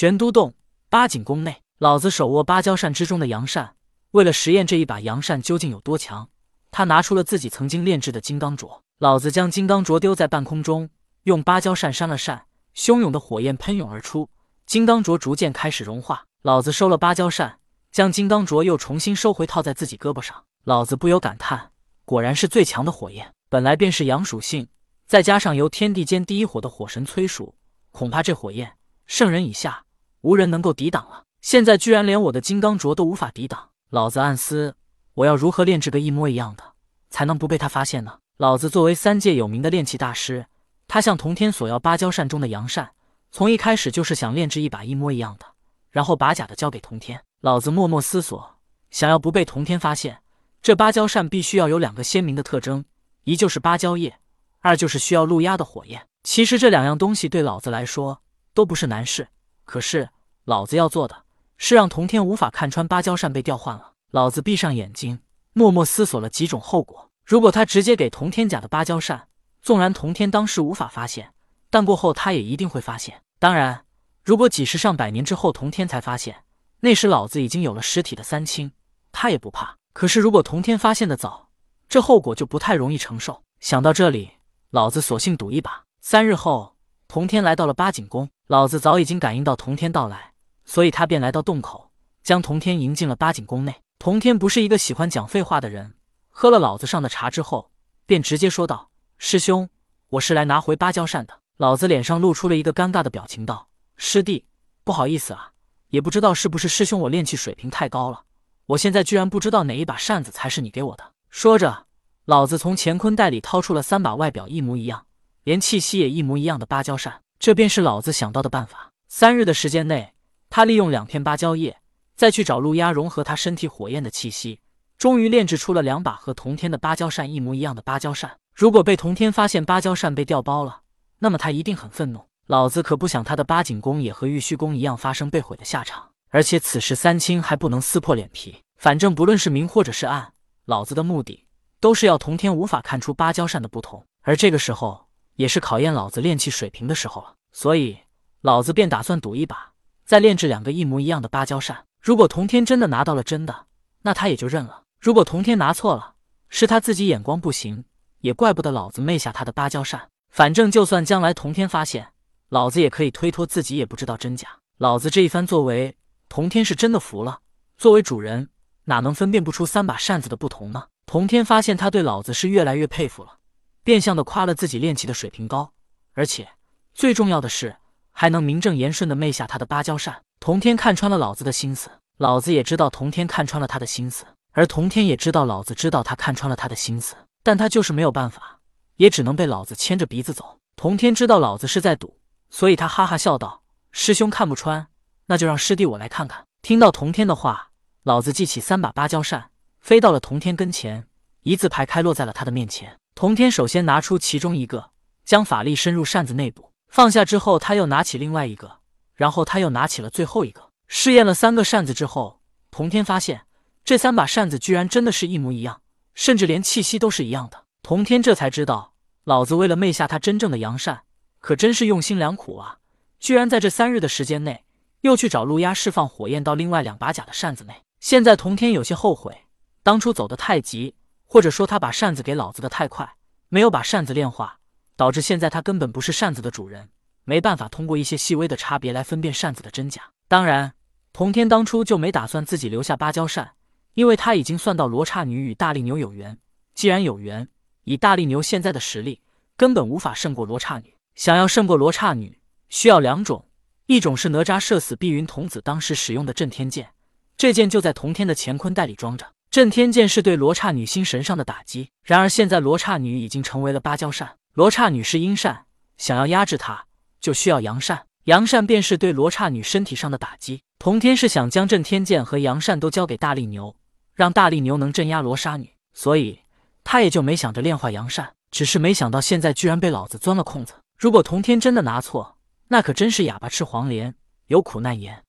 玄都洞八景宫内，老子手握芭蕉扇之中的阳扇，为了实验这一把阳扇究竟有多强，他拿出了自己曾经炼制的金刚镯。老子将金刚镯丢在半空中，用芭蕉扇扇了扇，汹涌的火焰喷涌而出，金刚镯逐渐开始融化。老子收了芭蕉扇，将金刚镯又重新收回，套在自己胳膊上。老子不由感叹：果然是最强的火焰，本来便是阳属性，再加上由天地间第一火的火神催熟，恐怕这火焰圣人以下无人能够抵挡了。现在居然连我的金刚镯都无法抵挡，老子暗思：我要如何炼制个一模一样的，才能不被他发现呢？老子作为三界有名的炼器大师，他向童天索要芭蕉扇中的阳扇，从一开始就是想炼制一把一模一样的。然后把假的交给童天。老子默默思索，想要不被童天发现，这芭蕉扇必须要有两个鲜明的特征：一就是芭蕉叶，二就是需要路压的火焰。其实这两样东西对老子来说都不是难事。可是老子要做的是让童天无法看穿芭蕉扇被调换了。老子闭上眼睛，默默思索了几种后果。如果他直接给童天假的芭蕉扇，纵然童天当时无法发现，但过后他也一定会发现。当然。如果几十上百年之后，童天才发现，那时老子已经有了实体的三清，他也不怕。可是如果童天发现的早，这后果就不太容易承受。想到这里，老子索性赌一把。三日后，童天来到了八景宫，老子早已经感应到童天到来，所以他便来到洞口，将童天迎进了八景宫内。童天不是一个喜欢讲废话的人，喝了老子上的茶之后，便直接说道：“师兄，我是来拿回芭蕉扇的。”老子脸上露出了一个尴尬的表情，道。师弟，不好意思啊，也不知道是不是师兄我炼气水平太高了，我现在居然不知道哪一把扇子才是你给我的。说着，老子从乾坤袋里掏出了三把外表一模一样，连气息也一模一样的芭蕉扇。这便是老子想到的办法。三日的时间内，他利用两片芭蕉叶，再去找陆压融合他身体火焰的气息，终于炼制出了两把和同天的芭蕉扇一模一样的芭蕉扇。如果被同天发现芭蕉扇被调包了，那么他一定很愤怒。老子可不想他的八景宫也和玉虚宫一样发生被毁的下场，而且此时三清还不能撕破脸皮。反正不论是明或者是暗，老子的目的都是要同天无法看出芭蕉扇的不同。而这个时候也是考验老子炼器水平的时候了，所以老子便打算赌一把，再炼制两个一模一样的芭蕉扇。如果同天真的拿到了真的，那他也就认了；如果同天拿错了，是他自己眼光不行，也怪不得老子昧下他的芭蕉扇。反正就算将来同天发现。老子也可以推脱自己也不知道真假。老子这一番作为，童天是真的服了。作为主人，哪能分辨不出三把扇子的不同呢？童天发现他对老子是越来越佩服了，变相的夸了自己练气的水平高，而且最重要的是，还能名正言顺的昧下他的芭蕉扇。童天看穿了老子的心思，老子也知道童天看穿了他的心思，而童天也知道老子知道他看穿了他的心思，但他就是没有办法，也只能被老子牵着鼻子走。童天知道老子是在赌。所以他哈哈笑道：“师兄看不穿，那就让师弟我来看看。”听到童天的话，老子记起三把芭蕉扇，飞到了童天跟前，一字排开落在了他的面前。童天首先拿出其中一个，将法力深入扇子内部，放下之后，他又拿起另外一个，然后他又拿起了最后一个。试验了三个扇子之后，童天发现这三把扇子居然真的是一模一样，甚至连气息都是一样的。童天这才知道，老子为了昧下他真正的阳扇。可真是用心良苦啊！居然在这三日的时间内，又去找陆压释放火焰到另外两把假的扇子内。现在童天有些后悔，当初走得太急，或者说他把扇子给老子的太快，没有把扇子炼化，导致现在他根本不是扇子的主人，没办法通过一些细微的差别来分辨扇子的真假。当然，童天当初就没打算自己留下芭蕉扇，因为他已经算到罗刹女与大力牛有缘。既然有缘，以大力牛现在的实力，根本无法胜过罗刹女。想要胜过罗刹女，需要两种，一种是哪吒射死碧云童子当时使用的震天剑，这剑就在童天的乾坤袋里装着。震天剑是对罗刹女心神上的打击。然而现在罗刹女已经成为了芭蕉扇，罗刹女是阴扇，想要压制她，就需要阳扇，阳扇便是对罗刹女身体上的打击。童天是想将震天剑和阳扇都交给大力牛，让大力牛能镇压罗刹女，所以他也就没想着炼化阳扇，只是没想到现在居然被老子钻了空子。如果童天真的拿错，那可真是哑巴吃黄连，有苦难言。